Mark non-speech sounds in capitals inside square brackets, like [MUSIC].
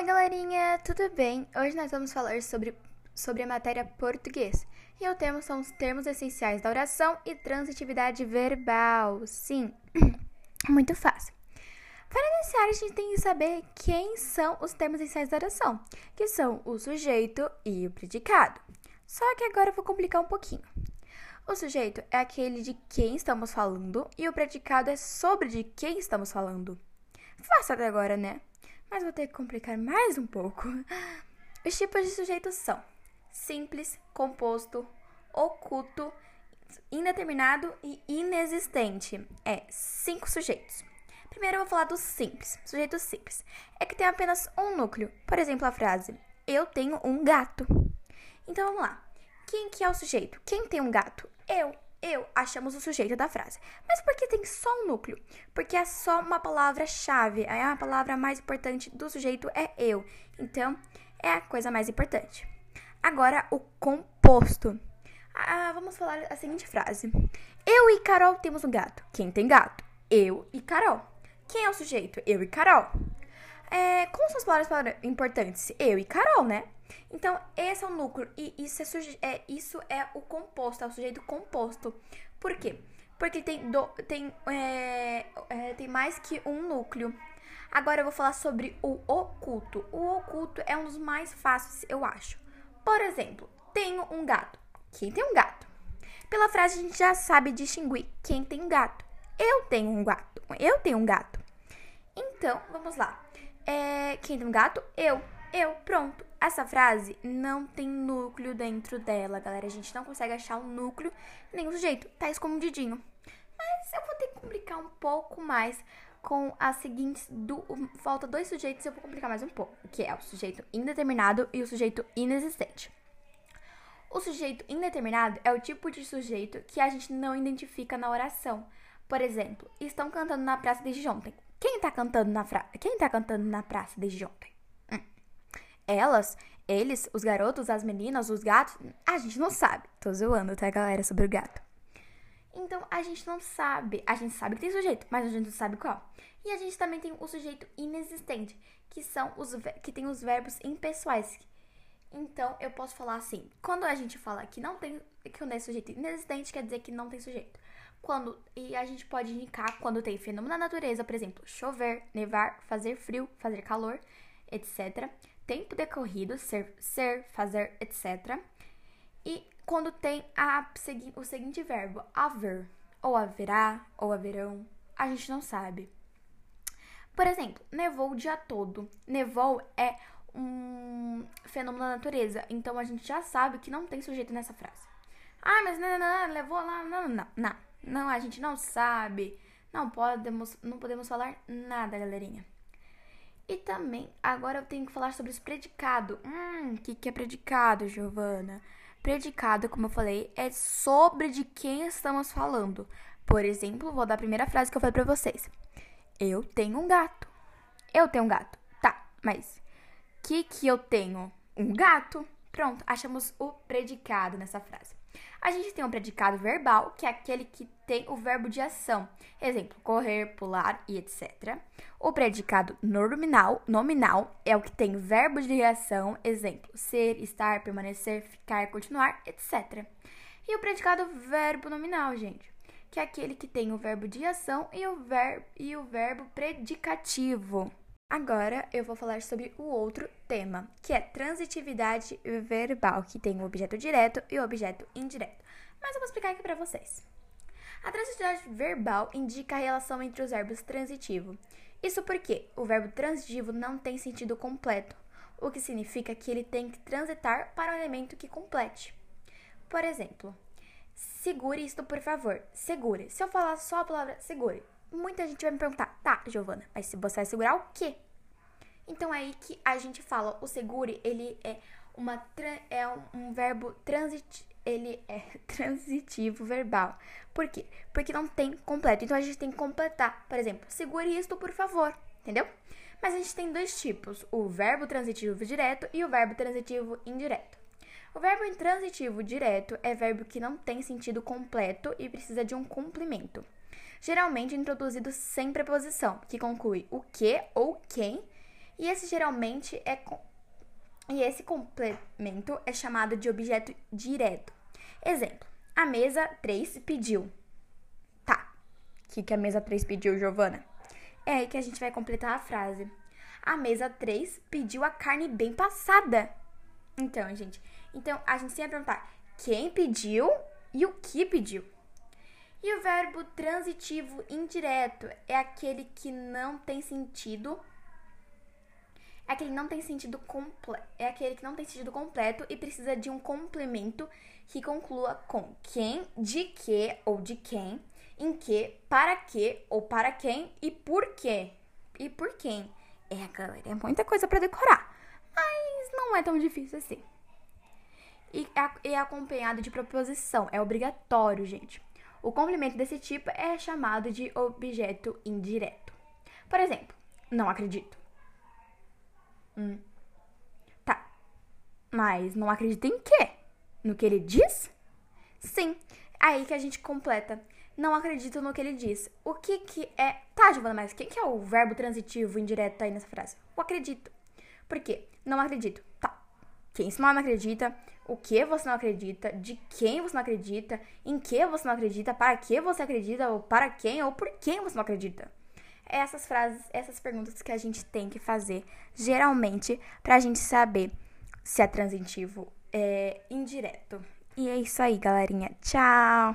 Oi, galerinha, tudo bem? Hoje nós vamos falar sobre, sobre a matéria português. E o tema são os termos essenciais da oração e transitividade verbal. Sim, [CLEARS THROAT] muito fácil. Para iniciar, a gente tem que saber quem são os termos essenciais da oração, que são o sujeito e o predicado. Só que agora eu vou complicar um pouquinho. O sujeito é aquele de quem estamos falando e o predicado é sobre de quem estamos falando. Fácil até agora, né? Mas vou ter que complicar mais um pouco. [LAUGHS] Os tipos de sujeitos são simples, composto, oculto, indeterminado e inexistente. É cinco sujeitos. Primeiro eu vou falar do simples. Sujeito simples é que tem apenas um núcleo. Por exemplo, a frase: Eu tenho um gato. Então vamos lá. Quem que é o sujeito? Quem tem um gato? Eu eu achamos o sujeito da frase. Mas por que tem só um núcleo? Porque é só uma palavra-chave. A palavra mais importante do sujeito é eu. Então, é a coisa mais importante. Agora, o composto. Ah, vamos falar a seguinte frase: Eu e Carol temos um gato. Quem tem gato? Eu e Carol. Quem é o sujeito? Eu e Carol. É, como são as palavras importantes? Eu e Carol, né? Então, esse é o núcleo e isso é, é, isso é o composto, é o sujeito composto. Por quê? Porque tem, do, tem, é, é, tem mais que um núcleo. Agora eu vou falar sobre o oculto. O oculto é um dos mais fáceis, eu acho. Por exemplo, tenho um gato. Quem tem um gato? Pela frase a gente já sabe distinguir quem tem um gato. Eu tenho um gato. Eu tenho um gato. Então, vamos lá. É, quem um gato? Eu. Eu. Pronto. Essa frase não tem núcleo dentro dela, galera. A gente não consegue achar um núcleo nem o sujeito. Tá escondidinho. Mas eu vou ter que complicar um pouco mais com as seguintes. Do, falta dois sujeitos, eu vou complicar mais um pouco. Que é o sujeito indeterminado e o sujeito inexistente. O sujeito indeterminado é o tipo de sujeito que a gente não identifica na oração. Por exemplo, estão cantando na praça desde ontem. Quem tá cantando na, fra... Quem tá cantando na praça desde ontem? Elas, eles, os garotos, as meninas, os gatos, a gente não sabe. Tô zoando, tá, galera, sobre o gato. Então, a gente não sabe. A gente sabe que tem sujeito, mas a gente não sabe qual. E a gente também tem o sujeito inexistente, que são os que tem os verbos impessoais. Então, eu posso falar assim: quando a gente fala que não tem que não é sujeito inexistente, quer dizer que não tem sujeito. Quando e a gente pode indicar quando tem fenômeno da natureza, por exemplo, chover, nevar, fazer frio, fazer calor, etc tempo decorrido, ser, ser, fazer, etc. E quando tem a, o seguinte verbo, haver, ou haverá, ou haverão, a gente não sabe. Por exemplo, nevou o dia todo. Nevou é um fenômeno da natureza, então a gente já sabe que não tem sujeito nessa frase. Ah, mas não, não, não, levou lá, não, não, não, não, a gente não sabe. Não podemos, não podemos falar nada, galerinha. E também, agora eu tenho que falar sobre os predicados. Hum, o que, que é predicado, Giovana? Predicado, como eu falei, é sobre de quem estamos falando. Por exemplo, vou dar a primeira frase que eu falei pra vocês. Eu tenho um gato. Eu tenho um gato. Tá, mas que que eu tenho? Um gato? Pronto, achamos o predicado nessa frase. A gente tem um predicado verbal, que é aquele que tem o verbo de ação. Exemplo, correr, pular e etc. O predicado nominal, nominal é o que tem verbo de ação. Exemplo, ser, estar, permanecer, ficar, continuar, etc. E o predicado verbo nominal, gente, que é aquele que tem o verbo de ação e o, ver, e o verbo predicativo. Agora eu vou falar sobre o outro tema, que é transitividade verbal, que tem o objeto direto e o objeto indireto. Mas eu vou explicar aqui para vocês. A transitividade verbal indica a relação entre os verbos transitivo. Isso porque o verbo transitivo não tem sentido completo, o que significa que ele tem que transitar para um elemento que complete. Por exemplo, segure isto por favor. Segure. Se eu falar só a palavra segure, muita gente vai me perguntar, tá, Giovana, mas se você vai segurar o quê? Então é aí que a gente fala, o segure, ele é uma é um, verbo transit ele é [LAUGHS] transitivo verbal. Por quê? Porque não tem completo. Então a gente tem que completar. Por exemplo, segure isto, por favor. Entendeu? Mas a gente tem dois tipos: o verbo transitivo direto e o verbo transitivo indireto. O verbo intransitivo direto é verbo que não tem sentido completo e precisa de um complemento geralmente introduzido sem preposição, que conclui o que ou quem, E esse geralmente é e esse complemento é chamado de objeto direto. Exemplo: a mesa 3 pediu. Tá. O que, que a mesa 3 pediu, Giovana? É aí que a gente vai completar a frase. A mesa 3 pediu a carne bem passada. Então, gente, então a gente sempre vai perguntar quem pediu e o que pediu. E o verbo transitivo indireto é aquele que não tem sentido. É aquele que não tem sentido completo. É aquele que não tem sentido completo e precisa de um complemento que conclua com quem, de que ou de quem, em que, para que ou para quem e por quê. E por quem. É, galera, é muita coisa para decorar. Mas não é tão difícil assim. E é acompanhado de proposição. É obrigatório, gente. O complemento desse tipo é chamado de objeto indireto. Por exemplo, não acredito. Hum. Tá. Mas não acredita em quê? No que ele diz? Sim. Aí que a gente completa. Não acredito no que ele diz. O que que é... Tá, Giovana, mas o que que é o verbo transitivo indireto aí nessa frase? O acredito. Por quê? Não acredito. Tá. Quem se não acredita, o que você não acredita, de quem você não acredita, em que você não acredita, para que você acredita, ou para quem, ou por quem você não acredita. Essas frases, essas perguntas que a gente tem que fazer, geralmente, para a gente saber se é transitivo é indireto. E é isso aí, galerinha. Tchau!